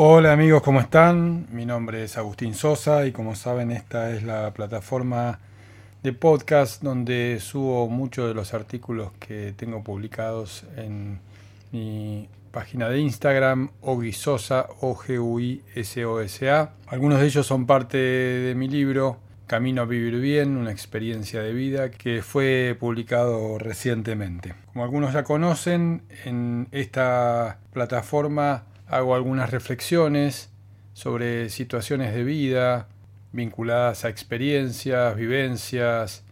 Hola amigos, ¿cómo están? Mi nombre es Agustín Sosa y como saben esta es la plataforma de podcast donde subo muchos de los artículos que tengo publicados en mi página de Instagram, Oguisosa, O-G-U-I-S-O-S-A. Algunos de ellos son parte de mi libro Camino a Vivir Bien, una experiencia de vida que fue publicado recientemente. Como algunos ya conocen, en esta plataforma hago algunas reflexiones sobre situaciones de vida vinculadas a experiencias, vivencias,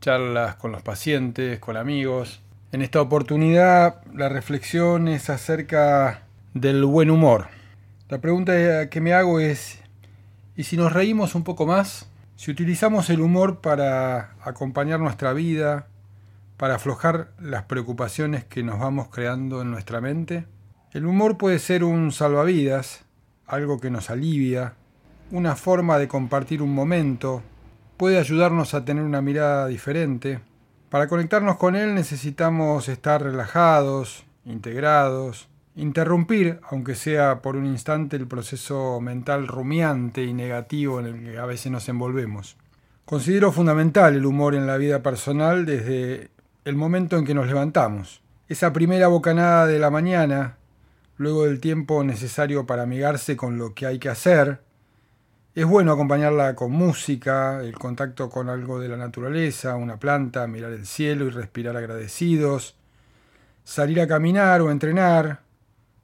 charlas con los pacientes, con amigos. En esta oportunidad la reflexión es acerca del buen humor. La pregunta que me hago es, ¿y si nos reímos un poco más? Si utilizamos el humor para acompañar nuestra vida, para aflojar las preocupaciones que nos vamos creando en nuestra mente, el humor puede ser un salvavidas, algo que nos alivia, una forma de compartir un momento, puede ayudarnos a tener una mirada diferente. Para conectarnos con él necesitamos estar relajados, integrados, interrumpir, aunque sea por un instante, el proceso mental rumiante y negativo en el que a veces nos envolvemos. Considero fundamental el humor en la vida personal desde el momento en que nos levantamos. Esa primera bocanada de la mañana, luego del tiempo necesario para amigarse con lo que hay que hacer. Es bueno acompañarla con música, el contacto con algo de la naturaleza, una planta, mirar el cielo y respirar agradecidos, salir a caminar o entrenar,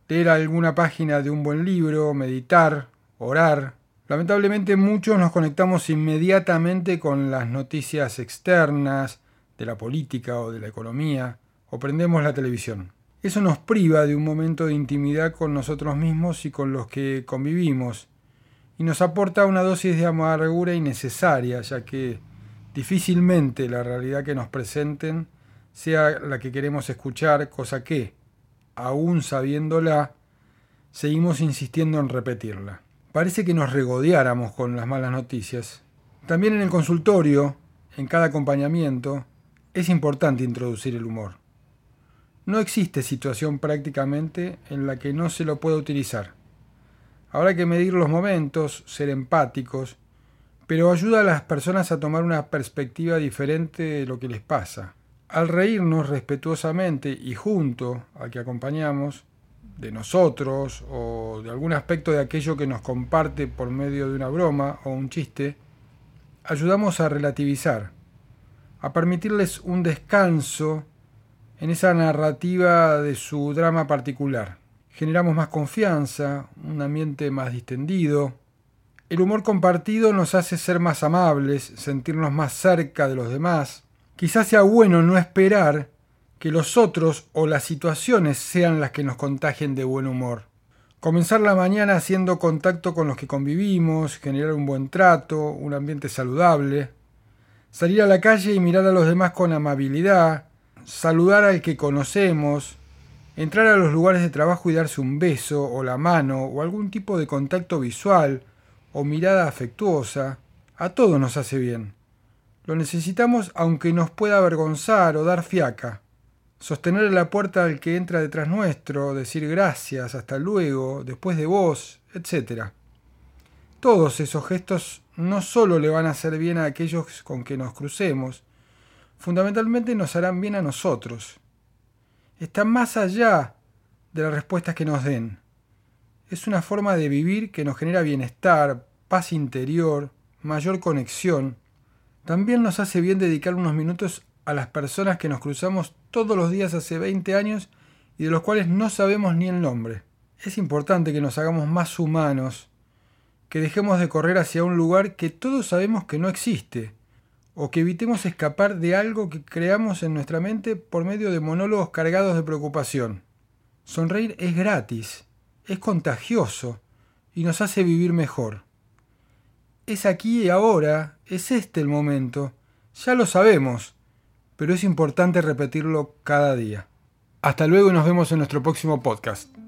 leer alguna página de un buen libro, meditar, orar. Lamentablemente muchos nos conectamos inmediatamente con las noticias externas, de la política o de la economía, o prendemos la televisión. Eso nos priva de un momento de intimidad con nosotros mismos y con los que convivimos, y nos aporta una dosis de amargura innecesaria, ya que difícilmente la realidad que nos presenten sea la que queremos escuchar, cosa que, aún sabiéndola, seguimos insistiendo en repetirla. Parece que nos regodeáramos con las malas noticias. También en el consultorio, en cada acompañamiento, es importante introducir el humor. No existe situación prácticamente en la que no se lo pueda utilizar. Habrá que medir los momentos, ser empáticos, pero ayuda a las personas a tomar una perspectiva diferente de lo que les pasa. Al reírnos respetuosamente y junto al que acompañamos, de nosotros o de algún aspecto de aquello que nos comparte por medio de una broma o un chiste, ayudamos a relativizar, a permitirles un descanso en esa narrativa de su drama particular. Generamos más confianza, un ambiente más distendido. El humor compartido nos hace ser más amables, sentirnos más cerca de los demás. Quizás sea bueno no esperar que los otros o las situaciones sean las que nos contagien de buen humor. Comenzar la mañana haciendo contacto con los que convivimos, generar un buen trato, un ambiente saludable. Salir a la calle y mirar a los demás con amabilidad, saludar al que conocemos, entrar a los lugares de trabajo y darse un beso o la mano o algún tipo de contacto visual o mirada afectuosa, a todo nos hace bien. Lo necesitamos aunque nos pueda avergonzar o dar fiaca. Sostener la puerta al que entra detrás nuestro, decir gracias, hasta luego, después de vos, etc. Todos esos gestos no solo le van a hacer bien a aquellos con que nos crucemos, fundamentalmente nos harán bien a nosotros. Está más allá de las respuestas que nos den. Es una forma de vivir que nos genera bienestar, paz interior, mayor conexión. También nos hace bien dedicar unos minutos a las personas que nos cruzamos todos los días hace 20 años y de los cuales no sabemos ni el nombre. Es importante que nos hagamos más humanos, que dejemos de correr hacia un lugar que todos sabemos que no existe, o que evitemos escapar de algo que creamos en nuestra mente por medio de monólogos cargados de preocupación. Sonreír es gratis, es contagioso y nos hace vivir mejor. Es aquí y ahora, es este el momento, ya lo sabemos, pero es importante repetirlo cada día. Hasta luego y nos vemos en nuestro próximo podcast.